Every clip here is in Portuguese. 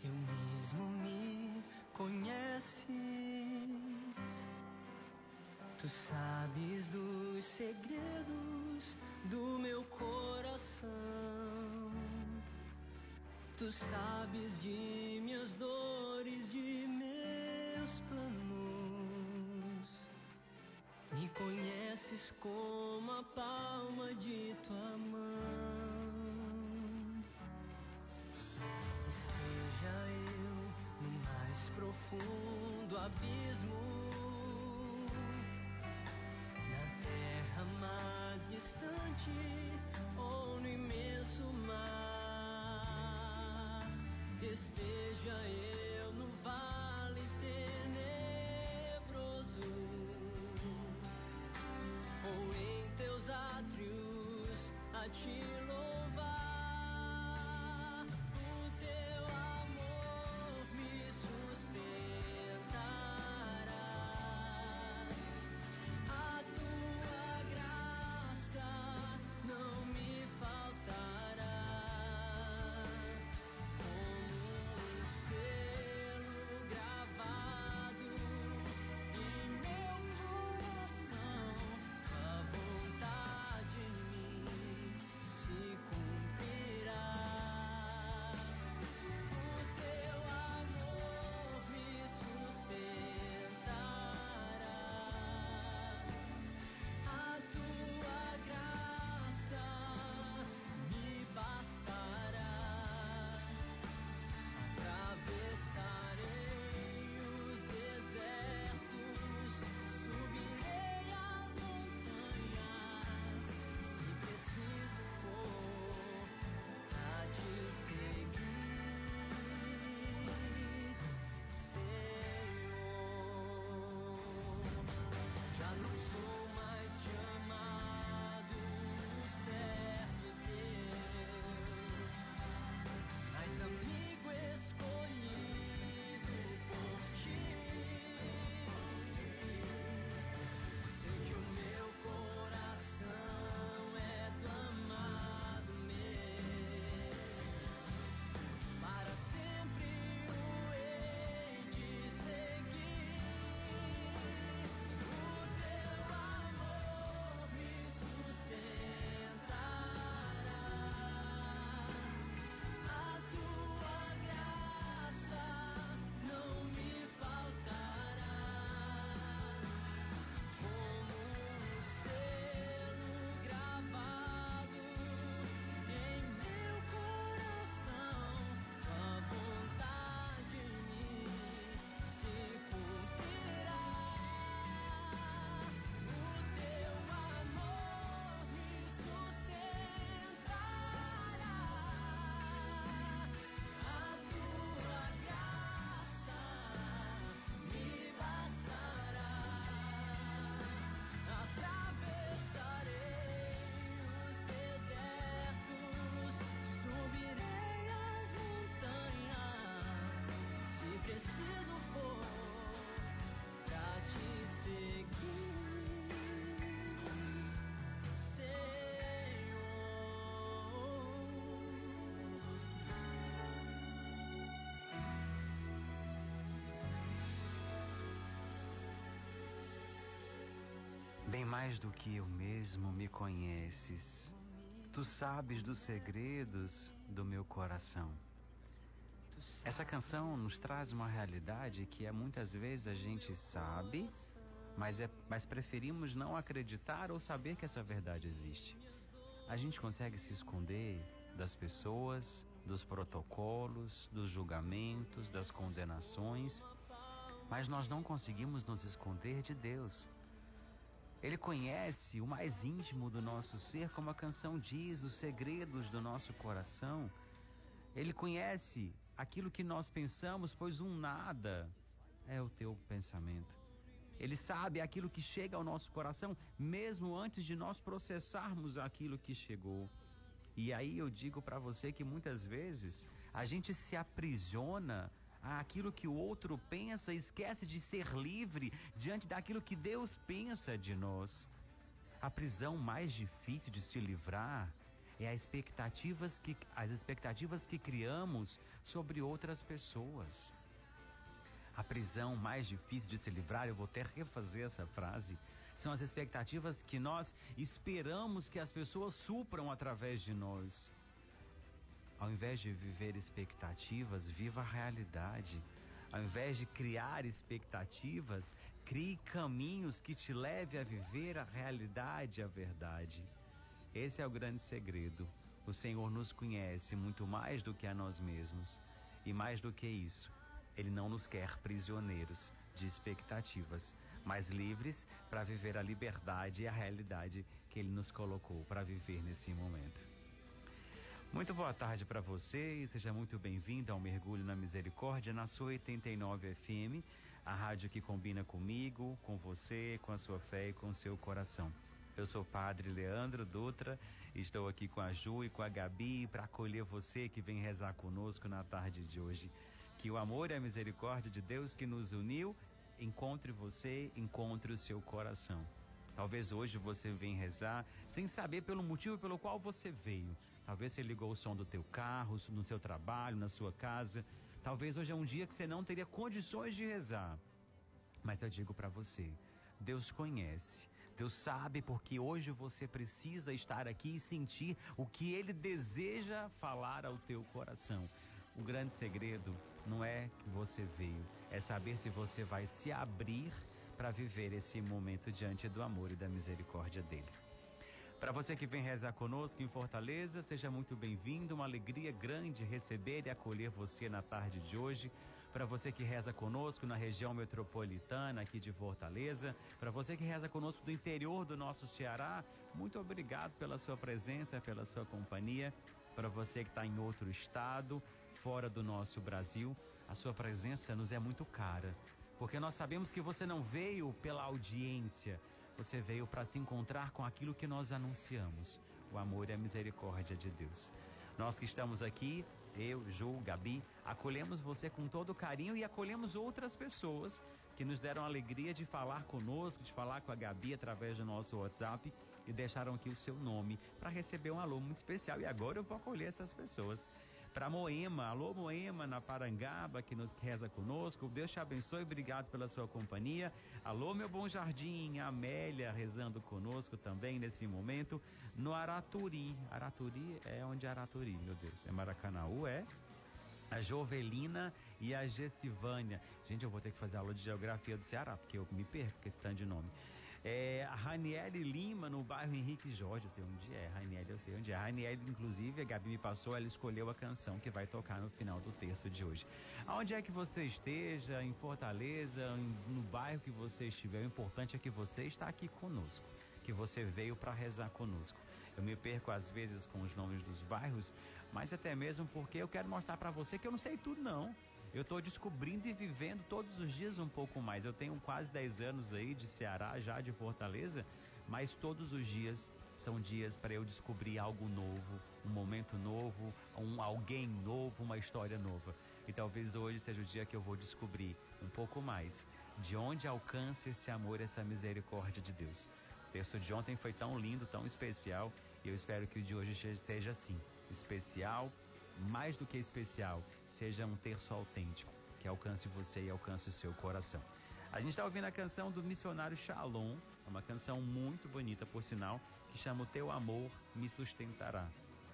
que eu mesmo me conheces. Tu sabes dos segredos do meu coração. Tu sabes de minhas dores, de meus planos. Me conheces como a palma de tua mão. abismo. Na terra mais distante ou no imenso mar, esteja eu no vale tenebroso ou em teus átrios a ti. Bem mais do que eu mesmo me conheces. Tu sabes dos segredos do meu coração. Essa canção nos traz uma realidade que é muitas vezes a gente sabe, mas, é, mas preferimos não acreditar ou saber que essa verdade existe. A gente consegue se esconder das pessoas, dos protocolos, dos julgamentos, das condenações, mas nós não conseguimos nos esconder de Deus. Ele conhece o mais íntimo do nosso ser, como a canção diz, os segredos do nosso coração. Ele conhece aquilo que nós pensamos, pois um nada é o teu pensamento. Ele sabe aquilo que chega ao nosso coração, mesmo antes de nós processarmos aquilo que chegou. E aí eu digo para você que muitas vezes a gente se aprisiona àquilo que o outro pensa, esquece de ser livre diante daquilo que Deus pensa de nós. A prisão mais difícil de se livrar é as expectativas que, as expectativas que criamos sobre outras pessoas. A prisão mais difícil de se livrar, eu vou até refazer essa frase, são as expectativas que nós esperamos que as pessoas supram através de nós. Ao invés de viver expectativas, viva a realidade. Ao invés de criar expectativas, crie caminhos que te leve a viver a realidade, a verdade. Esse é o grande segredo. O Senhor nos conhece muito mais do que a nós mesmos. E mais do que isso, Ele não nos quer prisioneiros de expectativas, mas livres para viver a liberdade e a realidade que Ele nos colocou para viver nesse momento. Muito boa tarde para você e seja muito bem-vindo ao Mergulho na Misericórdia na sua 89 FM, a rádio que combina comigo, com você, com a sua fé e com o seu coração. Eu sou o Padre Leandro Dutra, estou aqui com a Ju e com a Gabi para acolher você que vem rezar conosco na tarde de hoje. Que o amor e a misericórdia de Deus que nos uniu encontre você, encontre o seu coração. Talvez hoje você venha rezar sem saber pelo motivo pelo qual você veio. Talvez você ligou o som do teu carro, no seu trabalho, na sua casa. Talvez hoje é um dia que você não teria condições de rezar. Mas eu digo para você, Deus conhece. Deus sabe porque hoje você precisa estar aqui e sentir o que ele deseja falar ao teu coração. O grande segredo não é que você veio, é saber se você vai se abrir para viver esse momento diante do amor e da misericórdia dele. Para você que vem rezar conosco em Fortaleza, seja muito bem-vindo. Uma alegria grande receber e acolher você na tarde de hoje. Para você que reza conosco na região metropolitana aqui de Fortaleza, para você que reza conosco do interior do nosso Ceará, muito obrigado pela sua presença, pela sua companhia. Para você que está em outro estado, fora do nosso Brasil, a sua presença nos é muito cara, porque nós sabemos que você não veio pela audiência, você veio para se encontrar com aquilo que nós anunciamos, o amor e a misericórdia de Deus. Nós que estamos aqui, eu, Ju, Gabi, acolhemos você com todo carinho e acolhemos outras pessoas que nos deram a alegria de falar conosco, de falar com a Gabi através do nosso WhatsApp e deixaram aqui o seu nome para receber um alô muito especial. E agora eu vou acolher essas pessoas para Moema. Alô, Moema, na Parangaba, que nos reza conosco. Deus te abençoe, obrigado pela sua companhia. Alô, meu bom jardim, Amélia rezando conosco também nesse momento. No Araturi. Araturi é onde é Araturi, meu Deus? É Maracanaú, é? a Jovelina e a Gessivânia. Gente, eu vou ter que fazer aula de geografia do Ceará, porque eu me perco com esse tanto de nome. É, a Raniele Lima, no bairro Henrique Jorge, eu sei onde é. Raniele, eu sei onde é. Raniele, inclusive, a Gabi me passou, ela escolheu a canção que vai tocar no final do texto de hoje. Aonde é que você esteja, em Fortaleza, em, no bairro que você estiver, o importante é que você está aqui conosco, que você veio para rezar conosco. Eu me perco às vezes com os nomes dos bairros, mas até mesmo porque eu quero mostrar para você que eu não sei tudo não eu estou descobrindo e vivendo todos os dias um pouco mais. Eu tenho quase 10 anos aí de Ceará, já de Fortaleza, mas todos os dias são dias para eu descobrir algo novo, um momento novo, um alguém novo, uma história nova. E talvez hoje seja o dia que eu vou descobrir um pouco mais de onde alcança esse amor, essa misericórdia de Deus. O texto de ontem foi tão lindo, tão especial, e eu espero que o de hoje seja assim, especial, mais do que especial, seja um terço autêntico, que alcance você e alcance o seu coração. A gente está ouvindo a canção do missionário Shalom, uma canção muito bonita, por sinal, que chama O Teu Amor Me Sustentará.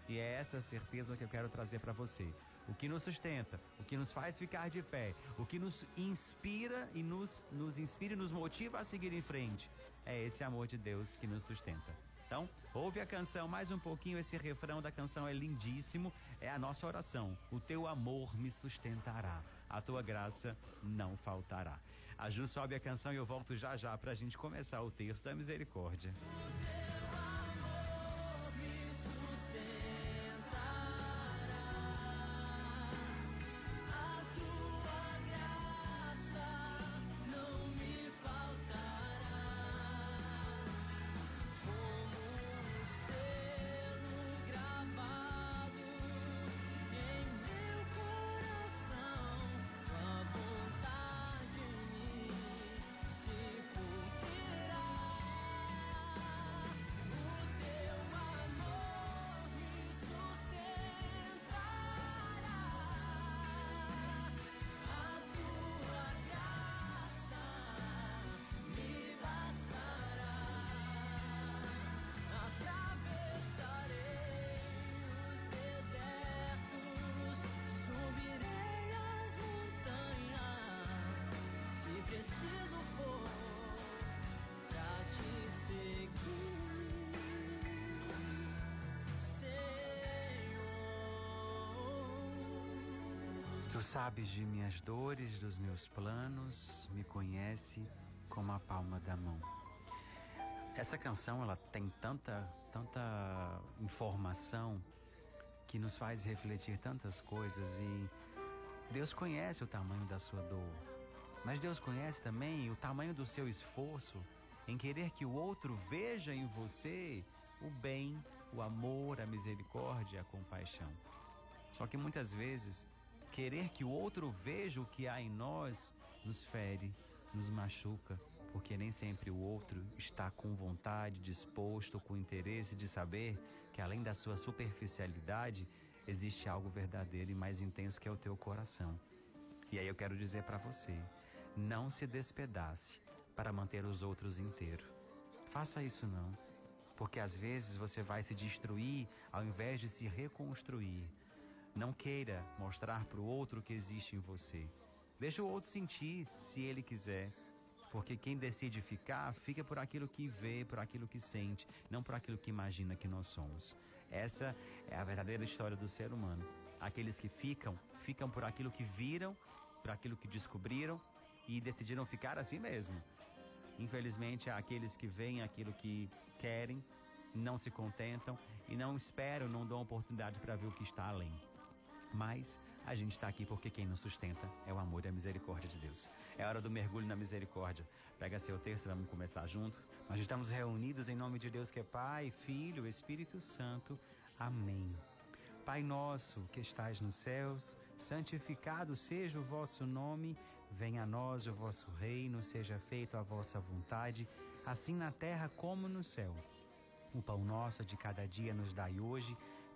E é essa certeza que eu quero trazer para você. O que nos sustenta, o que nos faz ficar de pé, o que nos inspira e nos, nos inspira e nos motiva a seguir em frente, é esse amor de Deus que nos sustenta. Então, ouve a canção mais um pouquinho, esse refrão da canção é lindíssimo, é a nossa oração. O teu amor me sustentará, a tua graça não faltará. A Ju sobe a canção e eu volto já já pra gente começar o texto da misericórdia. Tu sabes de minhas dores, dos meus planos, me conhece como a palma da mão. Essa canção ela tem tanta, tanta informação que nos faz refletir tantas coisas e Deus conhece o tamanho da sua dor, mas Deus conhece também o tamanho do seu esforço em querer que o outro veja em você o bem, o amor, a misericórdia, a compaixão. Só que muitas vezes Querer que o outro veja o que há em nós nos fere, nos machuca, porque nem sempre o outro está com vontade, disposto, com interesse de saber que além da sua superficialidade existe algo verdadeiro e mais intenso que é o teu coração. E aí eu quero dizer para você, não se despedace para manter os outros inteiros. Faça isso não, porque às vezes você vai se destruir ao invés de se reconstruir. Não queira mostrar para o outro que existe em você. Deixa o outro sentir, se ele quiser. Porque quem decide ficar, fica por aquilo que vê, por aquilo que sente, não por aquilo que imagina que nós somos. Essa é a verdadeira história do ser humano. Aqueles que ficam, ficam por aquilo que viram, por aquilo que descobriram e decidiram ficar assim mesmo. Infelizmente, aqueles que veem aquilo que querem, não se contentam e não esperam, não dão oportunidade para ver o que está além. Mas a gente está aqui porque quem nos sustenta é o amor e a misericórdia de Deus. É hora do mergulho na misericórdia. Pega seu texto, vamos começar junto. Nós estamos reunidos em nome de Deus que é Pai, Filho, Espírito Santo. Amém. Pai nosso que estais nos céus, santificado seja o vosso nome, venha a nós o vosso reino, seja feita a vossa vontade, assim na terra como no céu. O pão nosso de cada dia nos dai hoje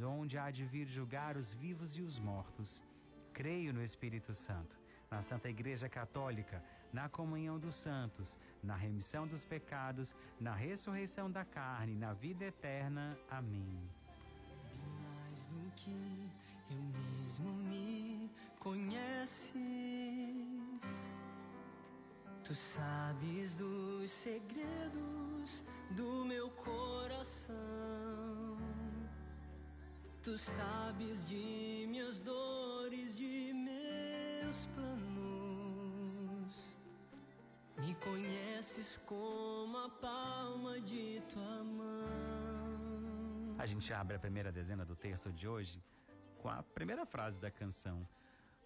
de onde há de vir julgar os vivos e os mortos. Creio no Espírito Santo, na Santa Igreja Católica, na comunhão dos santos, na remissão dos pecados, na ressurreição da carne, na vida eterna. Amém. Mais do que eu mesmo me conheces, tu sabes dos segredos do meu coração. Tu sabes de minhas dores, de meus planos. Me conheces como a palma de tua mão. A gente abre a primeira dezena do texto de hoje com a primeira frase da canção.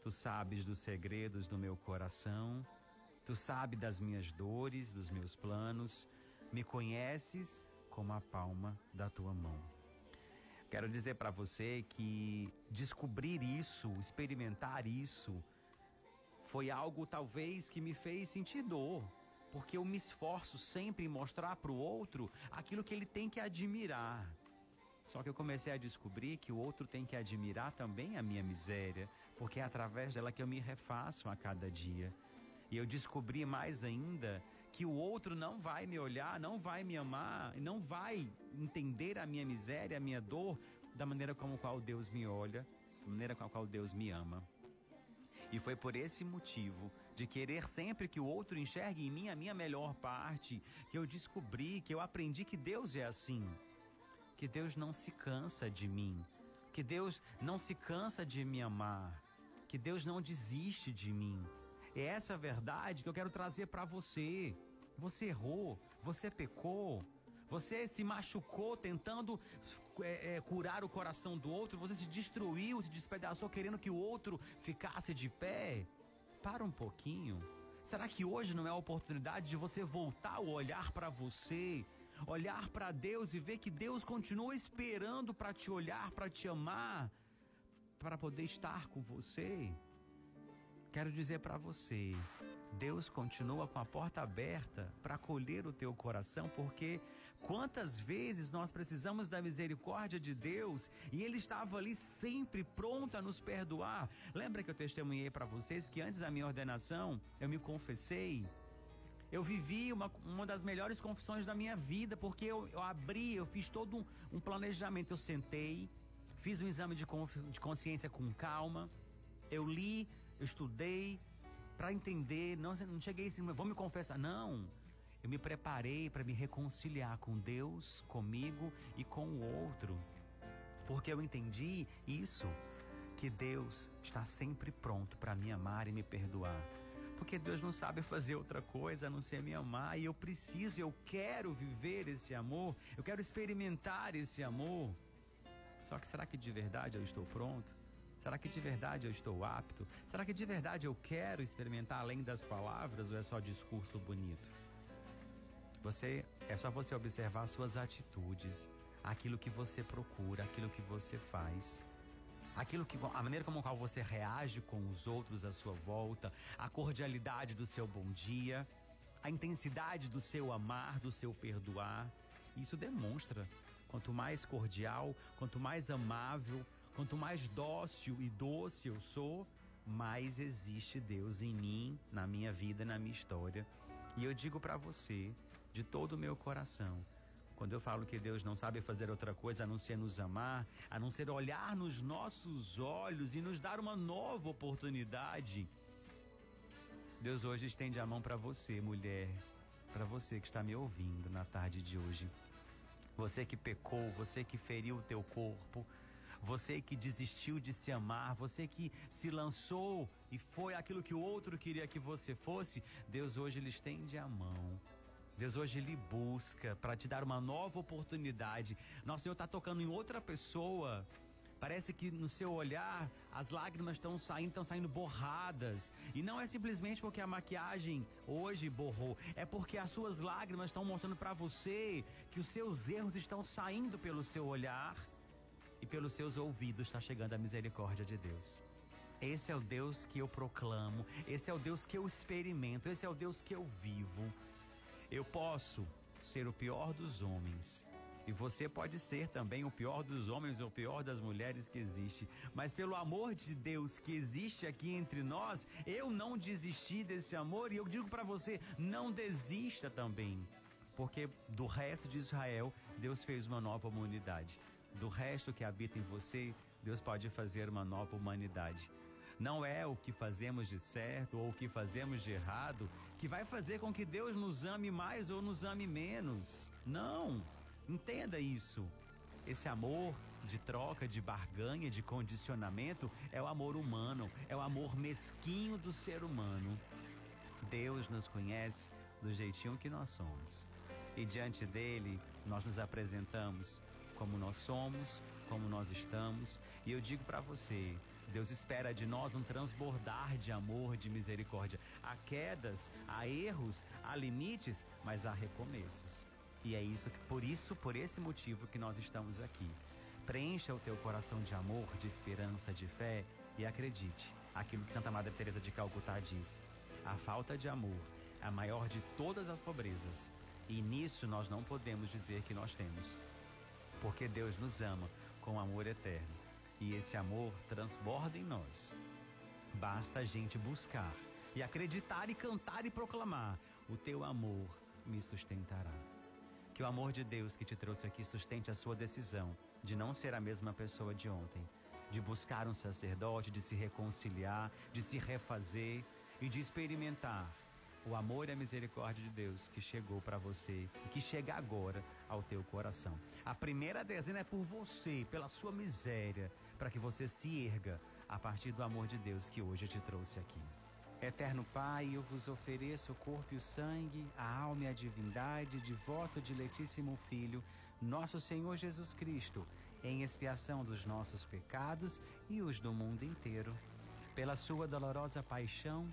Tu sabes dos segredos do meu coração, tu sabes das minhas dores, dos meus planos. Me conheces como a palma da tua mão. Quero dizer para você que descobrir isso, experimentar isso, foi algo talvez que me fez sentir dor, porque eu me esforço sempre em mostrar para o outro aquilo que ele tem que admirar. Só que eu comecei a descobrir que o outro tem que admirar também a minha miséria, porque é através dela que eu me refaço a cada dia. E eu descobri mais ainda que o outro não vai me olhar, não vai me amar, não vai entender a minha miséria, a minha dor, da maneira como qual Deus me olha, da maneira com a qual Deus me ama. E foi por esse motivo de querer sempre que o outro enxergue em mim a minha melhor parte, que eu descobri, que eu aprendi que Deus é assim que Deus não se cansa de mim, que Deus não se cansa de me amar, que Deus não desiste de mim. É essa a verdade que eu quero trazer para você. Você errou, você pecou, você se machucou tentando é, é, curar o coração do outro, você se destruiu, se despedaçou querendo que o outro ficasse de pé. Para um pouquinho. Será que hoje não é a oportunidade de você voltar o olhar para você olhar para Deus e ver que Deus continua esperando para te olhar, para te amar, para poder estar com você. Quero dizer para você, Deus continua com a porta aberta para acolher o teu coração, porque quantas vezes nós precisamos da misericórdia de Deus e Ele estava ali sempre pronto a nos perdoar. Lembra que eu testemunhei para vocês que antes da minha ordenação eu me confessei eu vivi uma, uma das melhores confissões da minha vida, porque eu, eu abri, eu fiz todo um, um, planejamento. Eu sentei, fiz um exame de, de consciência com calma, eu li, eu estudei para entender. Não, não cheguei assim, vou me confessar. Não. Eu me preparei para me reconciliar com Deus, comigo e com o outro. Porque eu entendi isso, que Deus está sempre pronto para me amar e me perdoar porque Deus não sabe fazer outra coisa a não ser me amar. E eu preciso, eu quero viver esse amor, eu quero experimentar esse amor. Só que será que de verdade eu estou pronto? Será que de verdade eu estou apto? Será que de verdade eu quero experimentar além das palavras ou é só discurso bonito? Você é só você observar suas atitudes, aquilo que você procura, aquilo que você faz aquilo que a maneira como qual você reage com os outros à sua volta, a cordialidade do seu bom dia, a intensidade do seu amar, do seu perdoar. Isso demonstra quanto mais cordial, quanto mais amável, quanto mais dócil e doce eu sou, mais existe Deus em mim, na minha vida, na minha história. E eu digo para você, de todo o meu coração, quando eu falo que Deus não sabe fazer outra coisa a não ser nos amar, a não ser olhar nos nossos olhos e nos dar uma nova oportunidade. Deus hoje estende a mão para você, mulher, para você que está me ouvindo na tarde de hoje. Você que pecou, você que feriu o teu corpo, você que desistiu de se amar, você que se lançou e foi aquilo que o outro queria que você fosse, Deus hoje lhe estende a mão Deus hoje lhe busca para te dar uma nova oportunidade. Nosso Senhor está tocando em outra pessoa. Parece que no seu olhar as lágrimas estão saindo, estão saindo borradas. E não é simplesmente porque a maquiagem hoje borrou, é porque as suas lágrimas estão mostrando para você que os seus erros estão saindo pelo seu olhar e pelos seus ouvidos está chegando a misericórdia de Deus. Esse é o Deus que eu proclamo, esse é o Deus que eu experimento, esse é o Deus que eu vivo. Eu posso ser o pior dos homens. E você pode ser também o pior dos homens ou o pior das mulheres que existe. Mas pelo amor de Deus que existe aqui entre nós, eu não desisti desse amor e eu digo para você, não desista também. Porque do resto de Israel, Deus fez uma nova humanidade. Do resto que habita em você, Deus pode fazer uma nova humanidade. Não é o que fazemos de certo ou o que fazemos de errado que vai fazer com que Deus nos ame mais ou nos ame menos. Não. Entenda isso. Esse amor de troca, de barganha, de condicionamento é o amor humano, é o amor mesquinho do ser humano. Deus nos conhece do jeitinho que nós somos. E diante dele, nós nos apresentamos como nós somos, como nós estamos. E eu digo para você, Deus espera de nós um transbordar de amor, de misericórdia. Há quedas, há erros, há limites, mas há recomeços. E é isso que por isso, por esse motivo que nós estamos aqui. Preencha o teu coração de amor, de esperança, de fé e acredite. Aquilo que Santa Madre Teresa de Calcutá diz: a falta de amor é a maior de todas as pobrezas. E nisso nós não podemos dizer que nós temos. Porque Deus nos ama com amor eterno. E esse amor transborda em nós. Basta a gente buscar e acreditar e cantar e proclamar: o teu amor me sustentará. Que o amor de Deus que te trouxe aqui sustente a sua decisão de não ser a mesma pessoa de ontem, de buscar um sacerdote, de se reconciliar, de se refazer e de experimentar o amor e a misericórdia de Deus que chegou para você e que chega agora ao teu coração. A primeira dezena é por você, pela sua miséria, para que você se erga a partir do amor de Deus que hoje te trouxe aqui. Eterno Pai, eu vos ofereço o corpo e o sangue, a alma e a divindade de vosso diletíssimo Filho, nosso Senhor Jesus Cristo, em expiação dos nossos pecados e os do mundo inteiro. Pela sua dolorosa paixão,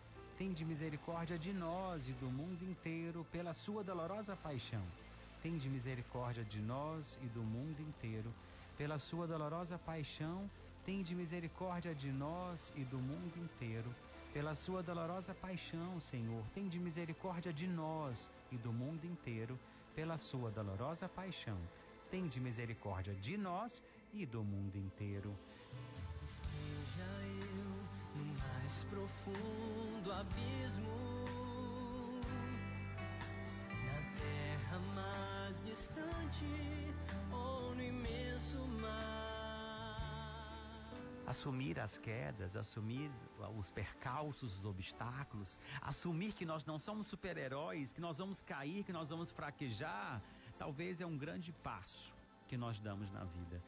Tende misericórdia de nós e do mundo inteiro pela sua dolorosa paixão. Tende misericórdia de nós e do mundo inteiro pela sua dolorosa paixão. Tende misericórdia de nós e do mundo inteiro pela sua dolorosa paixão, Senhor. Tende misericórdia de nós e do mundo inteiro pela sua dolorosa paixão. Tende misericórdia de nós e do mundo inteiro. Esteja eu no mais profundo abismo, na terra mais distante ou no imenso mar. Assumir as quedas, assumir os percalços, os obstáculos, assumir que nós não somos super-heróis, que nós vamos cair, que nós vamos fraquejar, talvez é um grande passo que nós damos na vida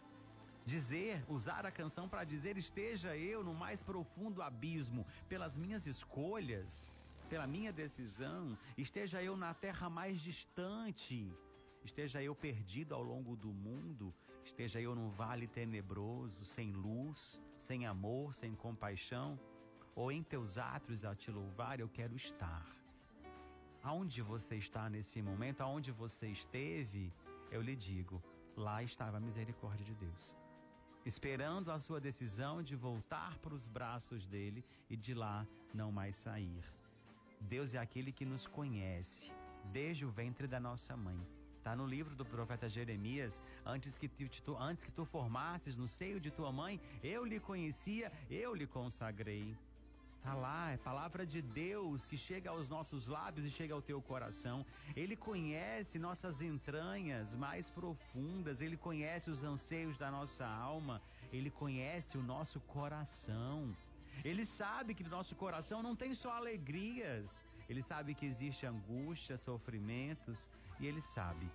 dizer, usar a canção para dizer: esteja eu no mais profundo abismo, pelas minhas escolhas, pela minha decisão, esteja eu na terra mais distante, esteja eu perdido ao longo do mundo, esteja eu num vale tenebroso, sem luz, sem amor, sem compaixão, ou em teus atos a te louvar, eu quero estar. Aonde você está nesse momento, aonde você esteve, eu lhe digo, lá estava a misericórdia de Deus esperando a sua decisão de voltar para os braços dele e de lá não mais sair. Deus é aquele que nos conhece desde o ventre da nossa mãe. Está no livro do profeta Jeremias, antes que, tu, antes que tu formasses no seio de tua mãe, eu lhe conhecia, eu lhe consagrei. Está lá, é palavra de Deus que chega aos nossos lábios e chega ao teu coração. Ele conhece nossas entranhas mais profundas, ele conhece os anseios da nossa alma, ele conhece o nosso coração. Ele sabe que no nosso coração não tem só alegrias, ele sabe que existe angústia, sofrimentos, e ele sabe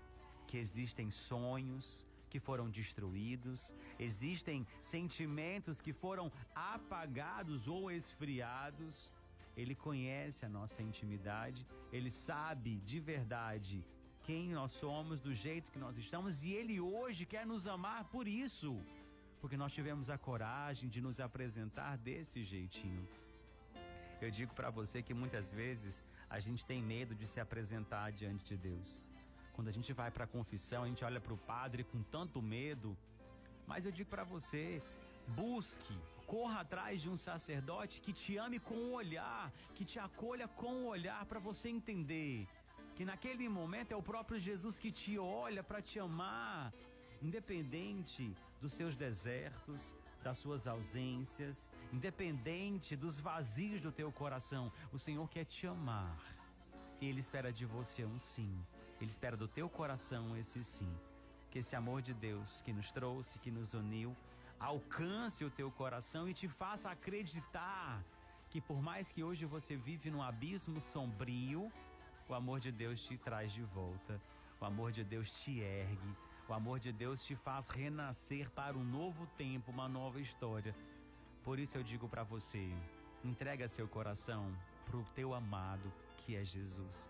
que existem sonhos, que foram destruídos, existem sentimentos que foram apagados ou esfriados. Ele conhece a nossa intimidade, ele sabe de verdade quem nós somos, do jeito que nós estamos, e ele hoje quer nos amar por isso, porque nós tivemos a coragem de nos apresentar desse jeitinho. Eu digo para você que muitas vezes a gente tem medo de se apresentar diante de Deus. Quando a gente vai para a confissão, a gente olha para o padre com tanto medo. Mas eu digo para você, busque, corra atrás de um sacerdote que te ame com o olhar, que te acolha com o olhar para você entender que naquele momento é o próprio Jesus que te olha para te amar, independente dos seus desertos, das suas ausências, independente dos vazios do teu coração. O Senhor quer te amar. Ele espera de você um sim. Ele espera do teu coração esse sim. Que esse amor de Deus que nos trouxe, que nos uniu, alcance o teu coração e te faça acreditar que por mais que hoje você vive num abismo sombrio, o amor de Deus te traz de volta. O amor de Deus te ergue. O amor de Deus te faz renascer para um novo tempo, uma nova história. Por isso eu digo para você, entrega seu coração pro teu amado, que é Jesus.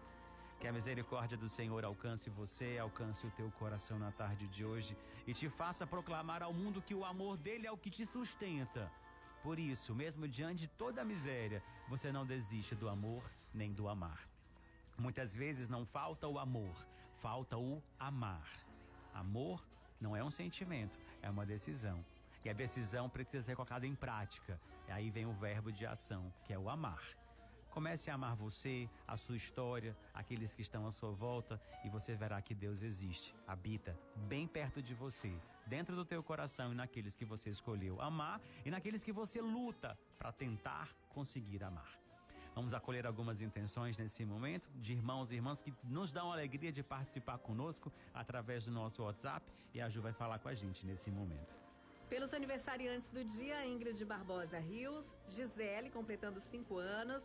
Que a misericórdia do Senhor alcance você, alcance o teu coração na tarde de hoje e te faça proclamar ao mundo que o amor dele é o que te sustenta. Por isso, mesmo diante de toda a miséria, você não desiste do amor nem do amar. Muitas vezes não falta o amor, falta o amar. Amor não é um sentimento, é uma decisão. E a decisão precisa ser colocada em prática. E aí vem o verbo de ação, que é o amar. Comece a amar você, a sua história, aqueles que estão à sua volta e você verá que Deus existe, habita bem perto de você, dentro do teu coração e naqueles que você escolheu amar e naqueles que você luta para tentar conseguir amar. Vamos acolher algumas intenções nesse momento de irmãos e irmãs que nos dão a alegria de participar conosco através do nosso WhatsApp e a Ju vai falar com a gente nesse momento. Pelos aniversariantes do dia, Ingrid Barbosa Rios, Gisele, completando cinco anos,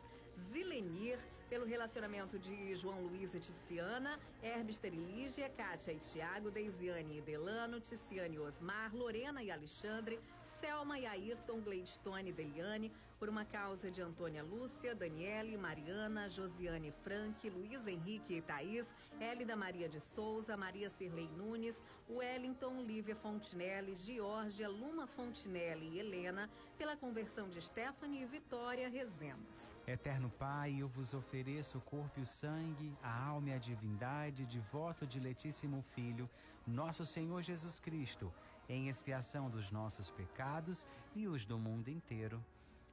Zilenir, pelo relacionamento de João Luiz e Ticiana, Herbes Terilígia, Kátia e Tiago, Deisiane e Delano, Ticiane e Osmar, Lorena e Alexandre, Selma e Ayrton, Gleidstone e Deliane, por uma causa de Antônia Lúcia, Daniele, Mariana, Josiane Frank, Luiz Henrique e Thaís, Hélida Maria de Souza, Maria Cirlei Nunes, Wellington, Lívia Fontinelli, Georgia, Luma Fontinelli e Helena, pela conversão de Stephanie e Vitória Rezemos. Eterno Pai, eu vos ofereço o corpo e o sangue, a alma e a divindade de vosso diletíssimo Filho, nosso Senhor Jesus Cristo, em expiação dos nossos pecados e os do mundo inteiro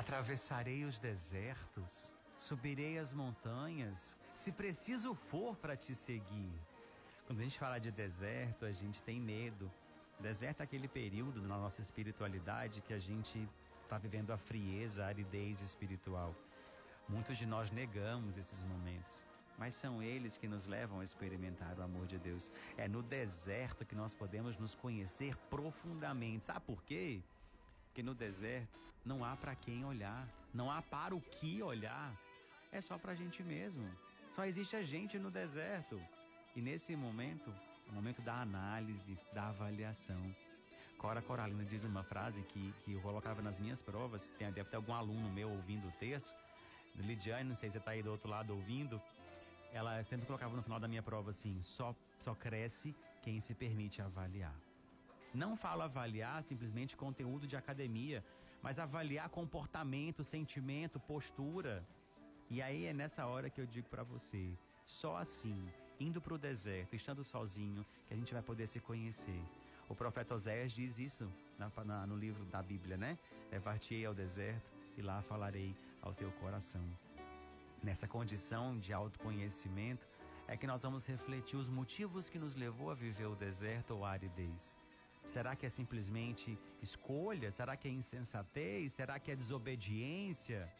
Atravessarei os desertos, subirei as montanhas, se preciso for para te seguir. Quando a gente fala de deserto, a gente tem medo. Deserto é aquele período na nossa espiritualidade que a gente está vivendo a frieza, a aridez espiritual. Muitos de nós negamos esses momentos, mas são eles que nos levam a experimentar o amor de Deus. É no deserto que nós podemos nos conhecer profundamente. Sabe por quê? Porque no deserto não há para quem olhar, não há para o que olhar. É só para a gente mesmo. Só existe a gente no deserto. E nesse momento, o momento da análise, da avaliação. Cora Coralina diz uma frase que, que eu colocava nas minhas provas, tem, deve ter algum aluno meu ouvindo o texto. Lidiane, não sei se você está aí do outro lado ouvindo, ela sempre colocava no final da minha prova assim: só, só cresce quem se permite avaliar. Não falo avaliar simplesmente conteúdo de academia, mas avaliar comportamento, sentimento, postura. E aí é nessa hora que eu digo para você, só assim, indo para o deserto, estando sozinho, que a gente vai poder se conhecer. O profeta Oséias diz isso na, na, no livro da Bíblia, né? Levar-te-ei ao deserto e lá falarei ao teu coração. Nessa condição de autoconhecimento é que nós vamos refletir os motivos que nos levou a viver o deserto ou a aridez. Será que é simplesmente escolha? Será que é insensatez? Será que é desobediência?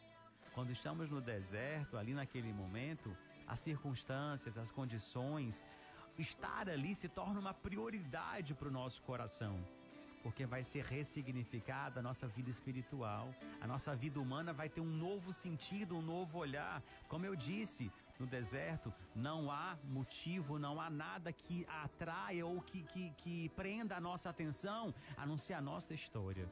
Quando estamos no deserto, ali naquele momento, as circunstâncias, as condições estar ali se torna uma prioridade para o nosso coração. Porque vai ser ressignificada a nossa vida espiritual, a nossa vida humana vai ter um novo sentido, um novo olhar. Como eu disse, no deserto, não há motivo, não há nada que atraia ou que, que, que prenda a nossa atenção a não ser a nossa história.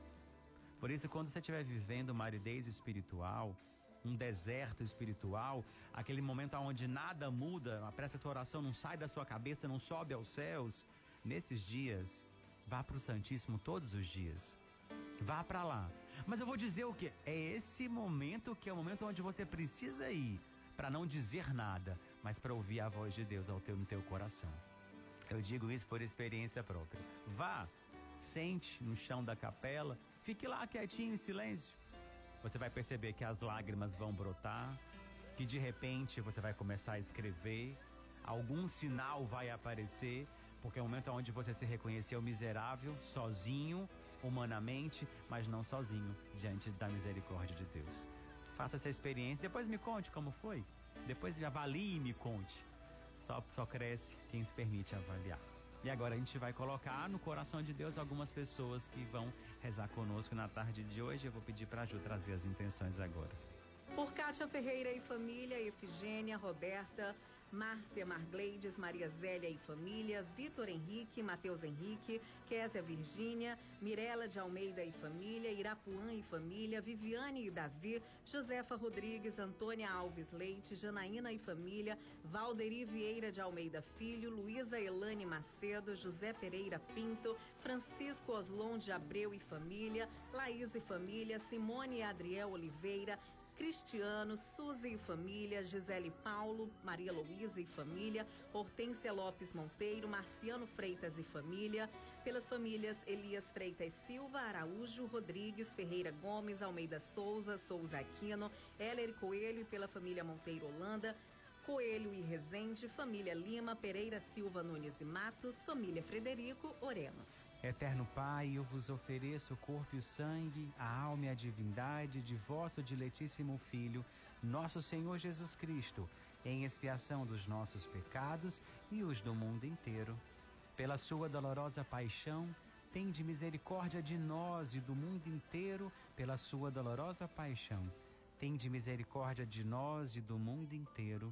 Por isso, quando você estiver vivendo uma aridez espiritual, um deserto espiritual, aquele momento onde nada muda, a pressa essa oração não sai da sua cabeça, não sobe aos céus, nesses dias, vá para o Santíssimo todos os dias. Vá para lá. Mas eu vou dizer o que? É esse momento que é o momento onde você precisa ir para não dizer nada, mas para ouvir a voz de Deus ao teu, no teu coração. Eu digo isso por experiência própria. Vá, sente no chão da capela, fique lá quietinho em silêncio. Você vai perceber que as lágrimas vão brotar, que de repente você vai começar a escrever, algum sinal vai aparecer, porque é o momento onde você se reconheceu miserável, sozinho, humanamente, mas não sozinho diante da misericórdia de Deus. Faça essa experiência, depois me conte como foi. Depois avalie e me conte. Só, só cresce quem se permite avaliar. E agora a gente vai colocar no coração de Deus algumas pessoas que vão rezar conosco na tarde de hoje. Eu vou pedir para a Ju trazer as intenções agora. Por Kátia Ferreira e família, Efigênia, Roberta, Márcia Margleides, Maria Zélia e família, Vitor Henrique, Matheus Henrique, Késia Virgínia, Mirela de Almeida e família, Irapuã e família, Viviane e Davi, Josefa Rodrigues, Antônia Alves Leite, Janaína e família, Valderi Vieira de Almeida Filho, Luísa Elane Macedo, José Pereira Pinto, Francisco Oslon de Abreu e família, Laís e família, Simone e Adriel Oliveira, Cristiano, Suzy e família, Gisele Paulo, Maria Luísa e família, Hortência Lopes Monteiro, Marciano Freitas e família, pelas famílias Elias Freitas Silva, Araújo, Rodrigues, Ferreira Gomes, Almeida Souza, Souza Aquino, Heller Coelho e pela família Monteiro Holanda, Coelho e Rezende, família Lima, Pereira Silva Nunes e Matos, família Frederico Orenos. Eterno Pai, eu vos ofereço o corpo e o sangue, a alma e a divindade de vosso diletíssimo Filho, nosso Senhor Jesus Cristo, em expiação dos nossos pecados e os do mundo inteiro. Pela sua dolorosa paixão, tende misericórdia de nós e do mundo inteiro, pela sua dolorosa paixão. Tende misericórdia de nós e do mundo inteiro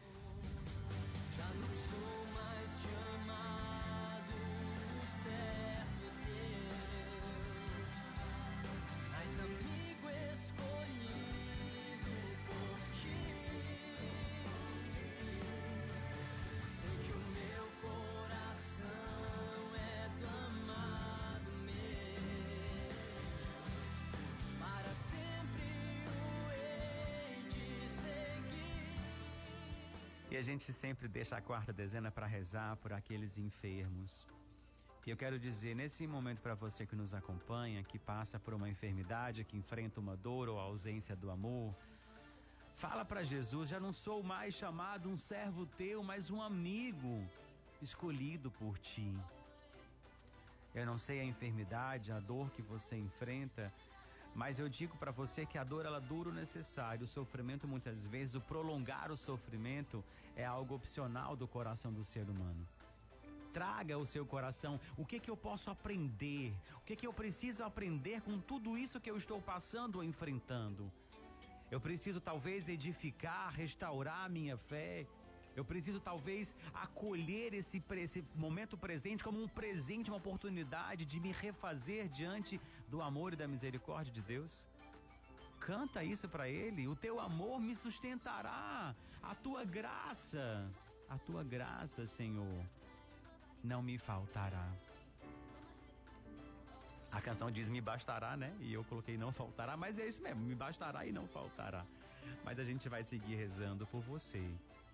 A gente sempre deixa a quarta dezena para rezar por aqueles enfermos. E eu quero dizer, nesse momento para você que nos acompanha, que passa por uma enfermidade, que enfrenta uma dor ou ausência do amor, fala para Jesus: já não sou mais chamado um servo teu, mas um amigo escolhido por ti. Eu não sei a enfermidade, a dor que você enfrenta, mas eu digo para você que a dor ela dura o necessário, o sofrimento muitas vezes, o prolongar o sofrimento é algo opcional do coração do ser humano. Traga o seu coração o que que eu posso aprender, o que que eu preciso aprender com tudo isso que eu estou passando ou enfrentando. Eu preciso talvez edificar, restaurar a minha fé. Eu preciso talvez acolher esse, esse momento presente como um presente, uma oportunidade de me refazer diante do amor e da misericórdia de Deus. Canta isso para Ele. O teu amor me sustentará. A tua graça. A tua graça, Senhor. não me faltará. A canção diz me bastará, né? E eu coloquei não faltará, mas é isso mesmo, me bastará e não faltará. Mas a gente vai seguir rezando por você,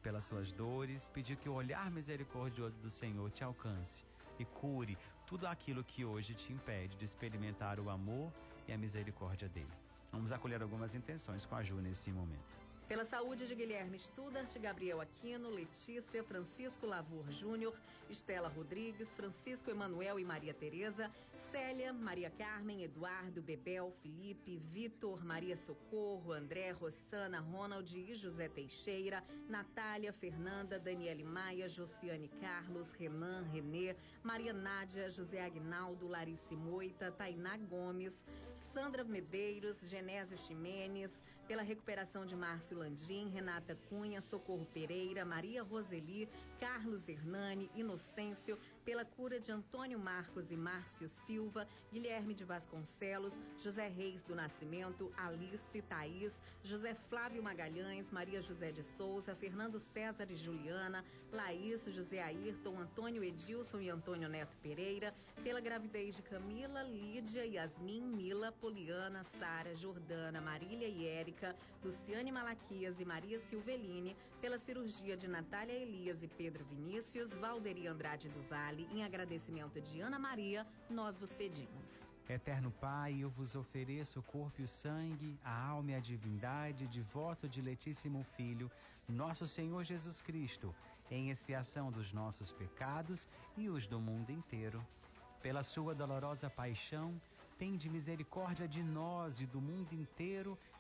pelas suas dores, pedir que o olhar misericordioso do Senhor te alcance e cure tudo aquilo que hoje te impede de experimentar o amor e a misericórdia dele. Vamos acolher algumas intenções com a Ju nesse momento. Pela saúde de Guilherme Studart, Gabriel Aquino, Letícia, Francisco Lavor Júnior, Estela Rodrigues, Francisco Emanuel e Maria Tereza, Célia, Maria Carmen, Eduardo, Bebel, Felipe, Vitor, Maria Socorro, André, Rossana, Ronald e José Teixeira, Natália, Fernanda, Daniele Maia, Josiane Carlos, Renan, Renê, Maria Nádia, José Agnaldo, Larice Moita, Tainá Gomes, Sandra Medeiros, Genésio Ximenes, pela recuperação de Márcio Landim, Renata Cunha, Socorro Pereira, Maria Roseli, Carlos Hernani, Inocêncio, pela cura de Antônio Marcos e Márcio Silva, Guilherme de Vasconcelos, José Reis do Nascimento, Alice, Thaís, José Flávio Magalhães, Maria José de Souza, Fernando César e Juliana, Laís, José Ayrton, Antônio Edilson e Antônio Neto Pereira, pela gravidez de Camila, Lídia, Yasmin, Mila, Poliana, Sara, Jordana, Marília e Érica, Luciane Malaquias e Maria Silveline, pela cirurgia de Natália Elias e Pedro Vinícius, Valderi Andrade do Vale, em agradecimento de Ana Maria, nós vos pedimos. Eterno Pai, eu vos ofereço o corpo e o sangue, a alma e a divindade de vosso diletíssimo Filho, nosso Senhor Jesus Cristo, em expiação dos nossos pecados e os do mundo inteiro. Pela sua dolorosa paixão, tende misericórdia de nós e do mundo inteiro,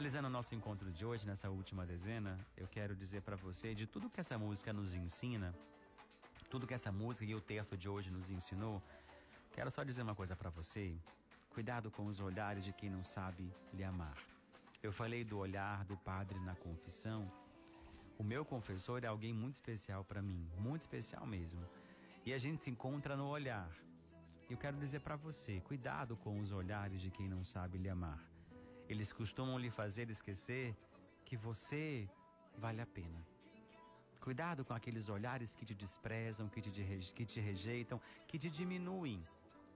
Finalizando o nosso encontro de hoje, nessa última dezena, eu quero dizer para você de tudo que essa música nos ensina, tudo que essa música e o texto de hoje nos ensinou, quero só dizer uma coisa para você. Cuidado com os olhares de quem não sabe lhe amar. Eu falei do olhar do padre na confissão. O meu confessor é alguém muito especial para mim, muito especial mesmo. E a gente se encontra no olhar. Eu quero dizer para você, cuidado com os olhares de quem não sabe lhe amar. Eles costumam lhe fazer esquecer que você vale a pena. Cuidado com aqueles olhares que te desprezam, que te, que te rejeitam, que te diminuem,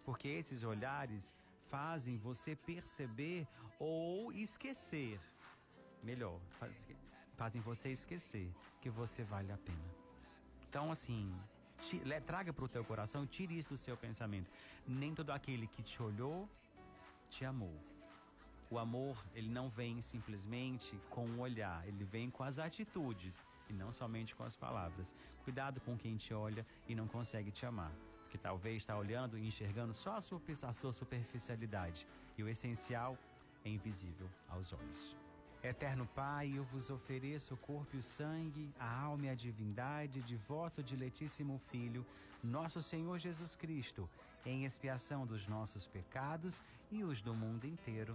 porque esses olhares fazem você perceber ou esquecer. Melhor, faz, fazem você esquecer que você vale a pena. Então, assim, ti, traga para o teu coração, tire isso do seu pensamento. Nem todo aquele que te olhou te amou. O amor, ele não vem simplesmente com o olhar, ele vem com as atitudes e não somente com as palavras. Cuidado com quem te olha e não consegue te amar, porque talvez está olhando e enxergando só a sua, a sua superficialidade e o essencial é invisível aos olhos. Eterno Pai, eu vos ofereço o corpo e o sangue, a alma e a divindade de vosso diletíssimo Filho, nosso Senhor Jesus Cristo, em expiação dos nossos pecados e os do mundo inteiro.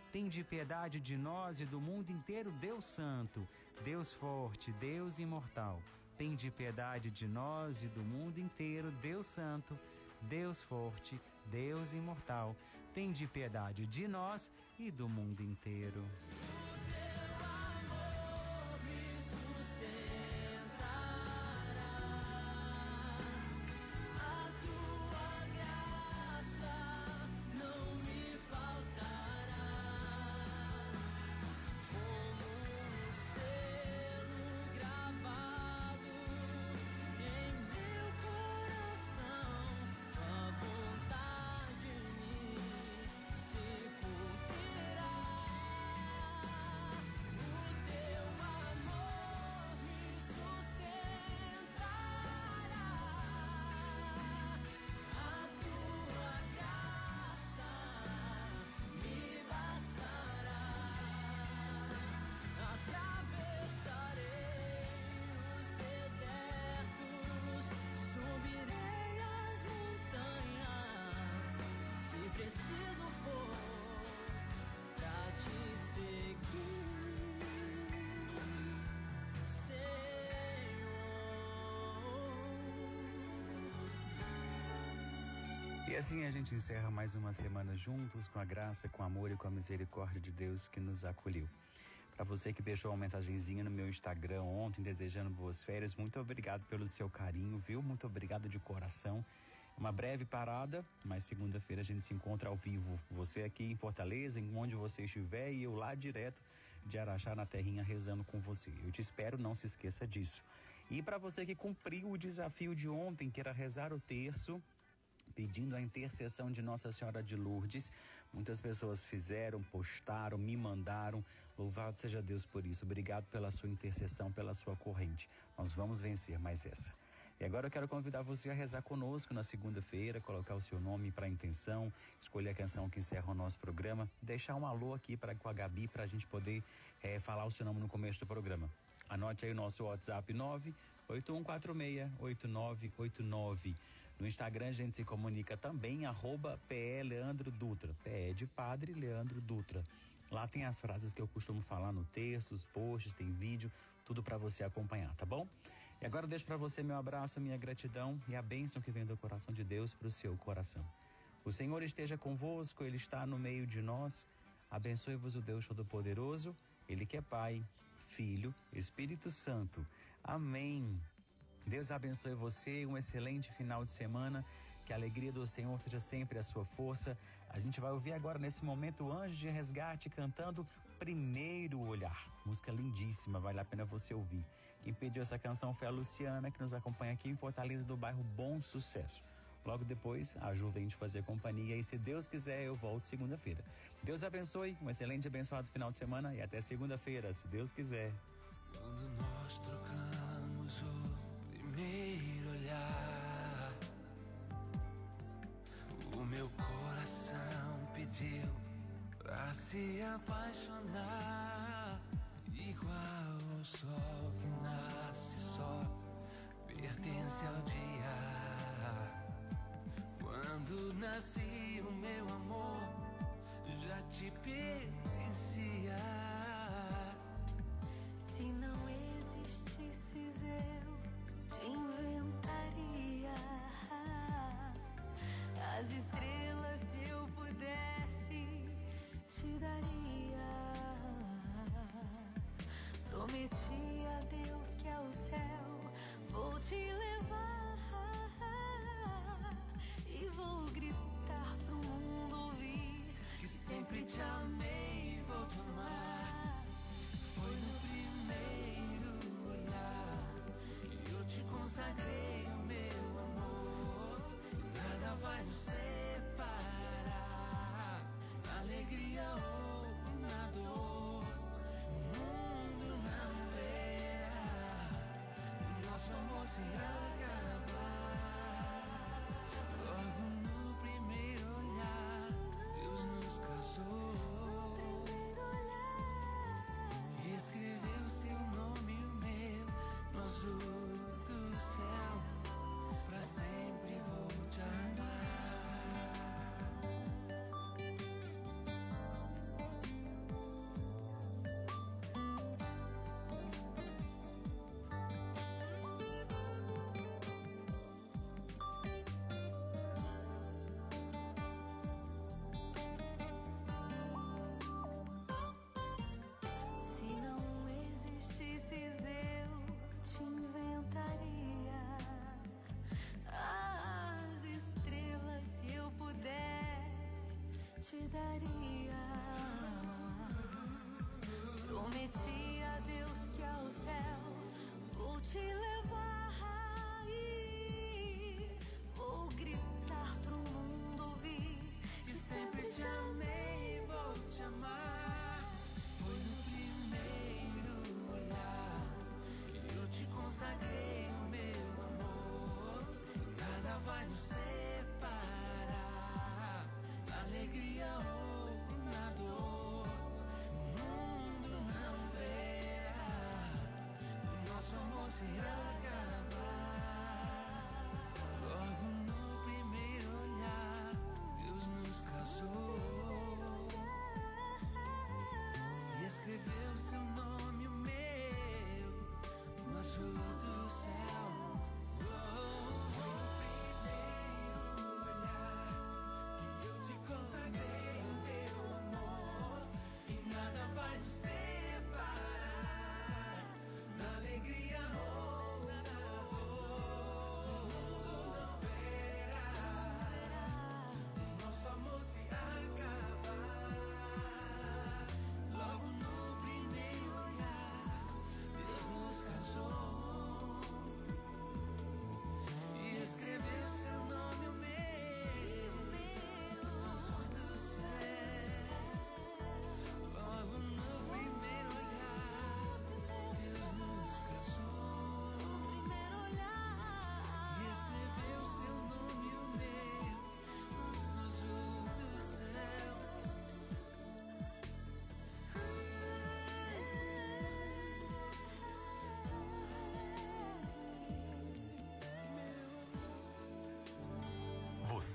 tende piedade de nós e do mundo inteiro, Deus Santo, Deus Forte, Deus Imortal, tende piedade de nós e do mundo inteiro, Deus Santo, Deus Forte, Deus Imortal, tende piedade de nós e do mundo inteiro. E assim a gente encerra mais uma semana juntos, com a graça, com o amor e com a misericórdia de Deus que nos acolheu. Para você que deixou uma mensagenzinha no meu Instagram ontem, desejando boas férias, muito obrigado pelo seu carinho, viu? Muito obrigado de coração. Uma breve parada, mas segunda-feira a gente se encontra ao vivo. Você aqui em Fortaleza, em onde você estiver, e eu lá direto de Araxá na Terrinha rezando com você. Eu te espero, não se esqueça disso. E para você que cumpriu o desafio de ontem, queira rezar o terço, pedindo a intercessão de Nossa Senhora de Lourdes. Muitas pessoas fizeram, postaram, me mandaram. Louvado seja Deus por isso. Obrigado pela sua intercessão, pela sua corrente. Nós vamos vencer mais essa. E agora eu quero convidar você a rezar conosco na segunda-feira, colocar o seu nome para a intenção, escolher a canção que encerra o nosso programa, deixar um alô aqui para com a Gabi para a gente poder eh, falar o seu nome no começo do programa. Anote aí o nosso WhatsApp 981468989. No Instagram a gente se comunica também, arroba PE Leandro Dutra. PE de Padre Leandro Dutra. Lá tem as frases que eu costumo falar no texto, os posts, tem vídeo, tudo para você acompanhar, tá bom? E agora eu deixo para você meu abraço, minha gratidão e a bênção que vem do coração de Deus para o seu coração. O Senhor esteja convosco, Ele está no meio de nós. Abençoe-vos o Deus Todo-Poderoso, Ele que é Pai, Filho, Espírito Santo. Amém. Deus abençoe você, um excelente final de semana. Que a alegria do Senhor seja sempre a sua força. A gente vai ouvir agora nesse momento o Anjo de Resgate cantando Primeiro Olhar. Música lindíssima, vale a pena você ouvir. Quem pediu essa canção foi a Luciana, que nos acompanha aqui em Fortaleza, do bairro Bom Sucesso. Logo depois, a Ju vem te fazer companhia e se Deus quiser, eu volto segunda-feira. Deus abençoe, um excelente e abençoado final de semana e até segunda-feira, se Deus quiser. Primeiro olhar, o meu coração pediu pra se apaixonar, igual o sol que nasce só, pertence ao dia. Quando nasci, o meu amor já te pertencia. Alegria that